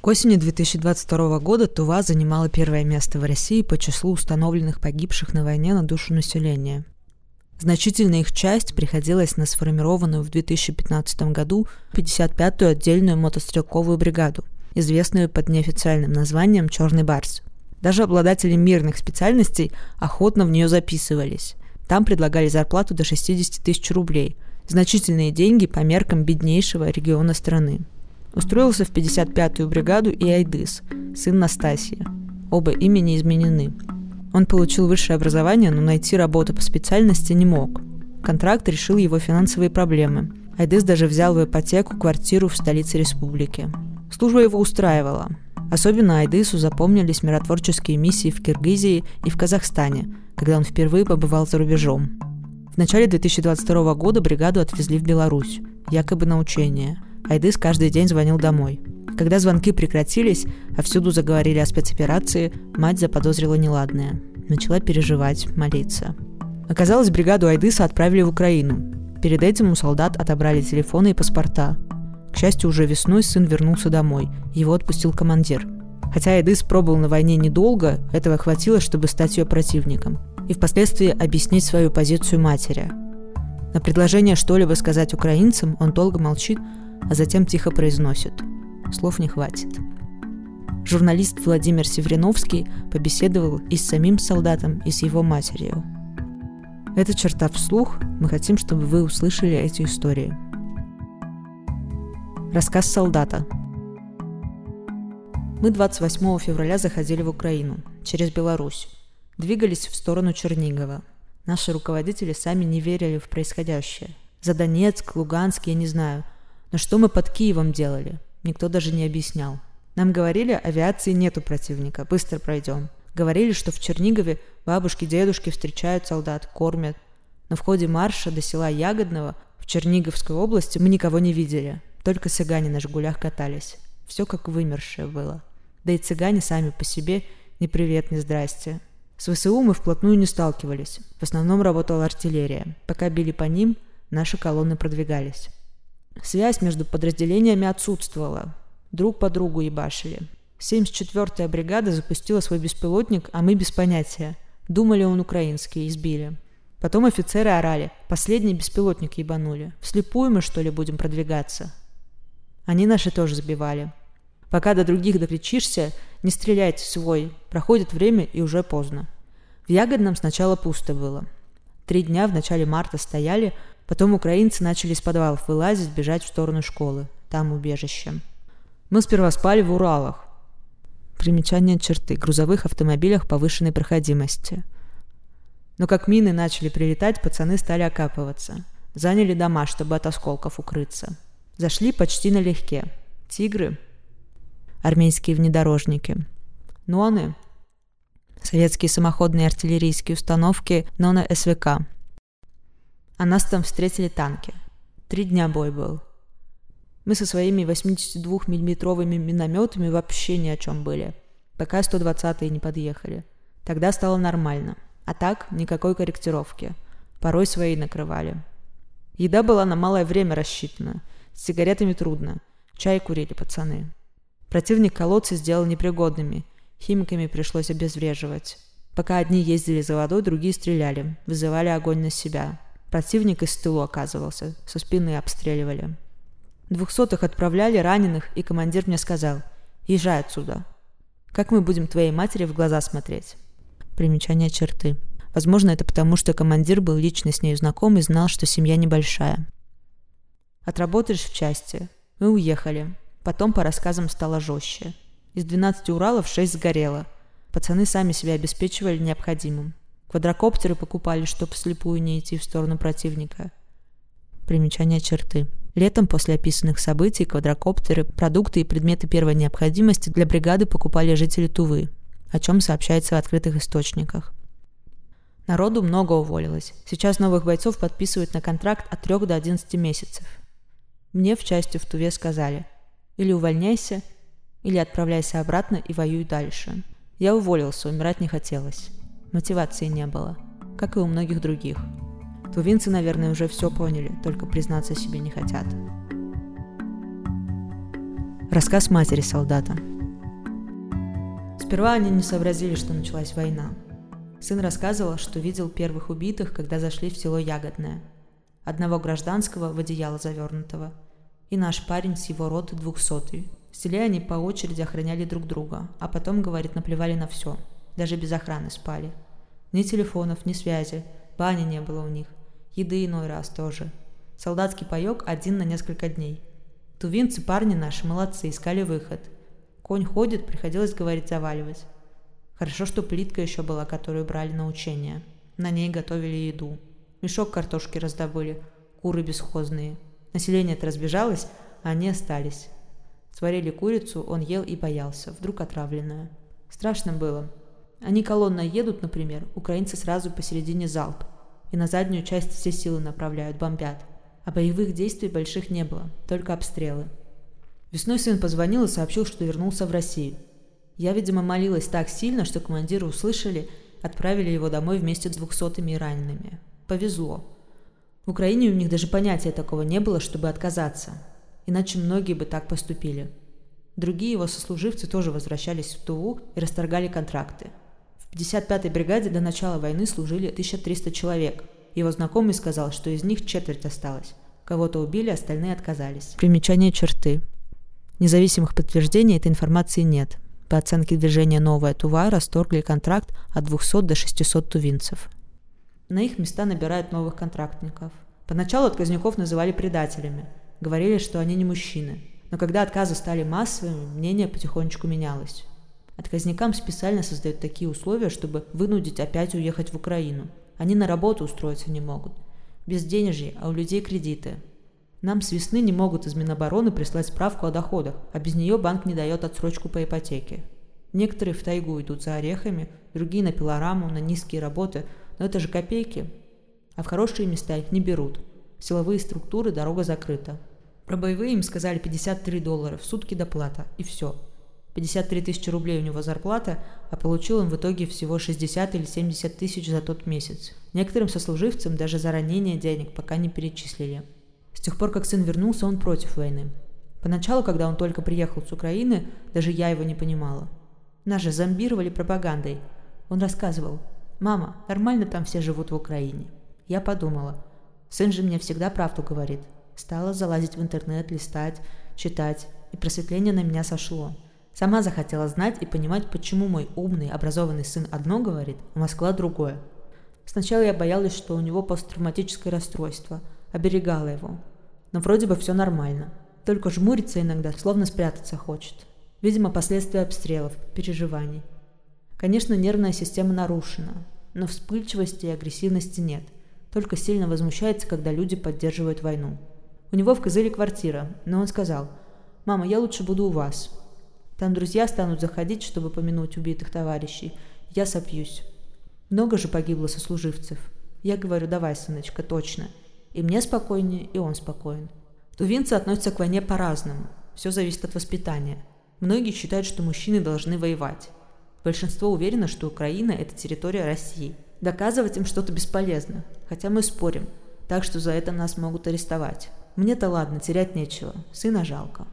К осени 2022 года Тува занимала первое место в России по числу установленных погибших на войне на душу населения. Значительная их часть приходилась на сформированную в 2015 году 55-ю отдельную мотострелковую бригаду, известную под неофициальным названием «Черный барс». Даже обладатели мирных специальностей охотно в нее записывались. Там предлагали зарплату до 60 тысяч рублей. Значительные деньги по меркам беднейшего региона страны. Устроился в 55-ю бригаду и Айдыс, сын Настасья. Оба имени изменены. Он получил высшее образование, но найти работу по специальности не мог. Контракт решил его финансовые проблемы. Айдыс даже взял в ипотеку квартиру в столице республики. Служба его устраивала. Особенно Айдысу запомнились миротворческие миссии в Киргизии и в Казахстане, когда он впервые побывал за рубежом. В начале 2022 года бригаду отвезли в Беларусь, якобы на учение. Айдыс каждый день звонил домой. Когда звонки прекратились, а всюду заговорили о спецоперации, мать заподозрила неладное. Начала переживать, молиться. Оказалось, бригаду Айдыса отправили в Украину. Перед этим у солдат отобрали телефоны и паспорта. К счастью, уже весной сын вернулся домой. Его отпустил командир. Хотя Айдыс пробыл на войне недолго, этого хватило, чтобы стать ее противником. И впоследствии объяснить свою позицию матери. На предложение что-либо сказать украинцам он долго молчит, а затем тихо произносит «Слов не хватит». Журналист Владимир Севриновский побеседовал и с самим солдатом, и с его матерью. Это черта вслух, мы хотим, чтобы вы услышали эти истории. Рассказ солдата. Мы 28 февраля заходили в Украину, через Беларусь. Двигались в сторону Чернигова. Наши руководители сами не верили в происходящее. За Донецк, Луганск, я не знаю – но что мы под Киевом делали? Никто даже не объяснял. Нам говорили, авиации нету противника, быстро пройдем. Говорили, что в Чернигове бабушки, дедушки встречают солдат, кормят. Но в ходе марша до села Ягодного в Черниговской области мы никого не видели. Только цыгане на «Жигулях» катались. Все как вымершее было. Да и цыгане сами по себе ни привет, ни здрасте. С ВСУ мы вплотную не сталкивались. В основном работала артиллерия. Пока били по ним, наши колонны продвигались. Связь между подразделениями отсутствовала. Друг по другу ебашили. 74-я бригада запустила свой беспилотник, а мы без понятия. Думали, он украинский, избили. Потом офицеры орали. Последний беспилотник ебанули. Вслепую мы, что ли, будем продвигаться? Они наши тоже забивали. Пока до других докричишься, не стреляйте свой. Проходит время и уже поздно. В Ягодном сначала пусто было. Три дня в начале марта стояли, Потом украинцы начали из подвалов вылазить, бежать в сторону школы. Там убежище. Мы сперва спали в Уралах. Примечание черты. Грузовых автомобилях повышенной проходимости. Но как мины начали прилетать, пацаны стали окапываться. Заняли дома, чтобы от осколков укрыться. Зашли почти налегке. Тигры. Армейские внедорожники. Ноны. Советские самоходные артиллерийские установки Нона СВК а нас там встретили танки. Три дня бой был. Мы со своими 82-миллиметровыми минометами вообще ни о чем были, пока 120-е не подъехали. Тогда стало нормально. А так, никакой корректировки. Порой свои накрывали. Еда была на малое время рассчитана. С сигаретами трудно. Чай курили пацаны. Противник колодцы сделал непригодными. Химиками пришлось обезвреживать. Пока одни ездили за водой, другие стреляли. Вызывали огонь на себя. Противник из тылу оказывался, со спины обстреливали. Двухсотых отправляли раненых, и командир мне сказал, «Езжай отсюда. Как мы будем твоей матери в глаза смотреть?» Примечание черты. Возможно, это потому, что командир был лично с ней знаком и знал, что семья небольшая. Отработаешь в части. Мы уехали. Потом по рассказам стало жестче. Из 12 Уралов 6 сгорело. Пацаны сами себя обеспечивали необходимым. Квадрокоптеры покупали, чтобы слепую не идти в сторону противника. Примечание черты. Летом после описанных событий квадрокоптеры, продукты и предметы первой необходимости для бригады покупали жители Тувы, о чем сообщается в открытых источниках. Народу много уволилось. Сейчас новых бойцов подписывают на контракт от 3 до 11 месяцев. Мне в части в Туве сказали, или увольняйся, или отправляйся обратно и воюй дальше. Я уволился, умирать не хотелось. Мотивации не было, как и у многих других. Тувинцы, наверное, уже все поняли, только признаться себе не хотят. Рассказ матери солдата – Сперва они не сообразили, что началась война. Сын рассказывал, что видел первых убитых, когда зашли в село Ягодное. Одного гражданского в одеяло завернутого. И наш парень с его роты двухсотый. В селе они по очереди охраняли друг друга, а потом, говорит, наплевали на все. Даже без охраны спали. Ни телефонов, ни связи. Бани не было у них. Еды иной раз тоже. Солдатский паек один на несколько дней. Тувинцы парни наши молодцы, искали выход. Конь ходит, приходилось говорить заваливать. Хорошо, что плитка еще была, которую брали на учения. На ней готовили еду. Мешок картошки раздобыли, куры бесхозные. Население-то разбежалось, а они остались. Сварили курицу, он ел и боялся, вдруг отравленную. Страшно было. Они колонной едут, например, украинцы сразу посередине залп, и на заднюю часть все силы направляют, бомбят. А боевых действий больших не было, только обстрелы. Весной сын позвонил и сообщил, что вернулся в Россию. Я, видимо, молилась так сильно, что командиры услышали, отправили его домой вместе с двухсотыми и ранеными. Повезло. В Украине у них даже понятия такого не было, чтобы отказаться. Иначе многие бы так поступили. Другие его сослуживцы тоже возвращались в Туву и расторгали контракты. В 55-й бригаде до начала войны служили 1300 человек. Его знакомый сказал, что из них четверть осталось. Кого-то убили, остальные отказались. Примечание черты. Независимых подтверждений этой информации нет. По оценке движения «Новая Тува» расторгли контракт от 200 до 600 тувинцев. На их места набирают новых контрактников. Поначалу отказников называли предателями. Говорили, что они не мужчины. Но когда отказы стали массовыми, мнение потихонечку менялось. Отказникам специально создают такие условия, чтобы вынудить опять уехать в Украину. Они на работу устроиться не могут. Без денежья, а у людей кредиты. Нам с весны не могут из Минобороны прислать справку о доходах, а без нее банк не дает отсрочку по ипотеке. Некоторые в тайгу идут за орехами, другие на пилораму, на низкие работы, но это же копейки. А в хорошие места их не берут. Силовые структуры дорога закрыта. Про боевые им сказали 53 доллара в сутки доплата, и все. 53 тысячи рублей у него зарплата, а получил он в итоге всего 60 или 70 тысяч за тот месяц. Некоторым сослуживцам даже за ранение денег пока не перечислили. С тех пор, как сын вернулся, он против войны. Поначалу, когда он только приехал с Украины, даже я его не понимала. Нас же зомбировали пропагандой. Он рассказывал, «Мама, нормально там все живут в Украине». Я подумала, сын же мне всегда правду говорит. Стала залазить в интернет, листать, читать, и просветление на меня сошло. Сама захотела знать и понимать, почему мой умный, образованный сын одно говорит, а Москва другое. Сначала я боялась, что у него посттравматическое расстройство – оберегала его. Но вроде бы все нормально. Только жмурится иногда, словно спрятаться хочет. Видимо, последствия обстрелов, переживаний. Конечно, нервная система нарушена, но вспыльчивости и агрессивности нет. Только сильно возмущается, когда люди поддерживают войну. У него в Кызыле квартира, но он сказал, «Мама, я лучше буду у вас. Там друзья станут заходить, чтобы помянуть убитых товарищей. Я сопьюсь. Много же погибло сослуживцев. Я говорю, давай, сыночка, точно. И мне спокойнее, и он спокоен. Тувинцы относятся к войне по-разному. Все зависит от воспитания. Многие считают, что мужчины должны воевать. Большинство уверено, что Украина – это территория России. Доказывать им что-то бесполезно, хотя мы спорим, так что за это нас могут арестовать. Мне-то ладно, терять нечего, сына жалко.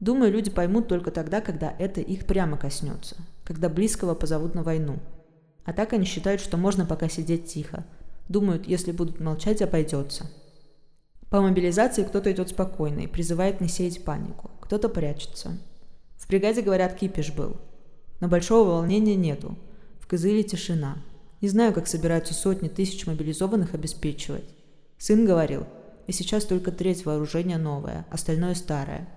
Думаю, люди поймут только тогда, когда это их прямо коснется, когда близкого позовут на войну. А так они считают, что можно пока сидеть тихо, Думают, если будут молчать, обойдется. По мобилизации кто-то идет спокойно и призывает не сеять панику. Кто-то прячется. В бригаде, говорят, кипиш был. Но большого волнения нету. В Кызыле тишина. Не знаю, как собираются сотни тысяч мобилизованных обеспечивать. Сын говорил, и сейчас только треть вооружения новое, остальное старое.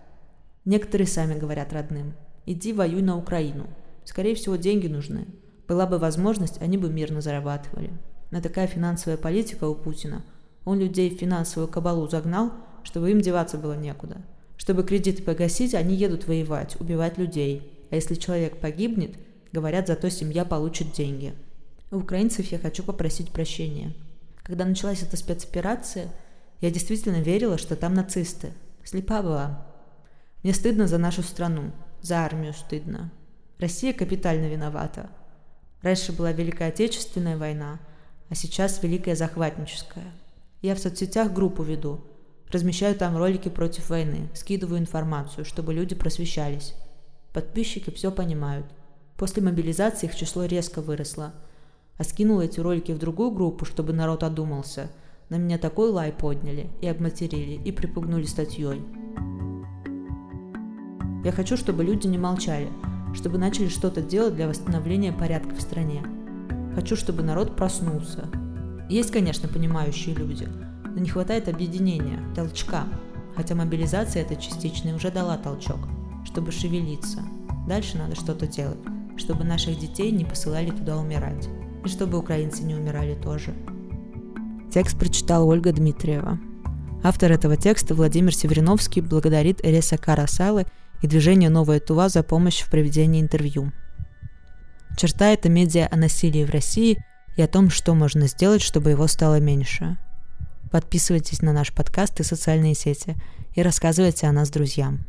Некоторые сами говорят родным, иди воюй на Украину. Скорее всего, деньги нужны. Была бы возможность, они бы мирно зарабатывали. Но такая финансовая политика у Путина. Он людей в финансовую кабалу загнал, чтобы им деваться было некуда. Чтобы кредиты погасить, они едут воевать, убивать людей. А если человек погибнет, говорят, зато семья получит деньги. У украинцев я хочу попросить прощения. Когда началась эта спецоперация, я действительно верила, что там нацисты. Слепа была. Мне стыдно за нашу страну, за армию стыдно. Россия капитально виновата. Раньше была Великая Отечественная война, а сейчас Великая Захватническая. Я в соцсетях группу веду, размещаю там ролики против войны, скидываю информацию, чтобы люди просвещались. Подписчики все понимают. После мобилизации их число резко выросло. А скинула эти ролики в другую группу, чтобы народ одумался. На меня такой лай подняли, и обматерили, и припугнули статьей. Я хочу, чтобы люди не молчали, чтобы начали что-то делать для восстановления порядка в стране. Хочу, чтобы народ проснулся. Есть, конечно, понимающие люди, но не хватает объединения, толчка. Хотя мобилизация эта частичная уже дала толчок, чтобы шевелиться. Дальше надо что-то делать, чтобы наших детей не посылали туда умирать. И чтобы украинцы не умирали тоже. Текст прочитала Ольга Дмитриева. Автор этого текста Владимир Севериновский благодарит Эреса Карасалы и движение «Новая Тува» за помощь в проведении интервью. Черта – это медиа о насилии в России и о том, что можно сделать, чтобы его стало меньше. Подписывайтесь на наш подкаст и социальные сети и рассказывайте о нас друзьям.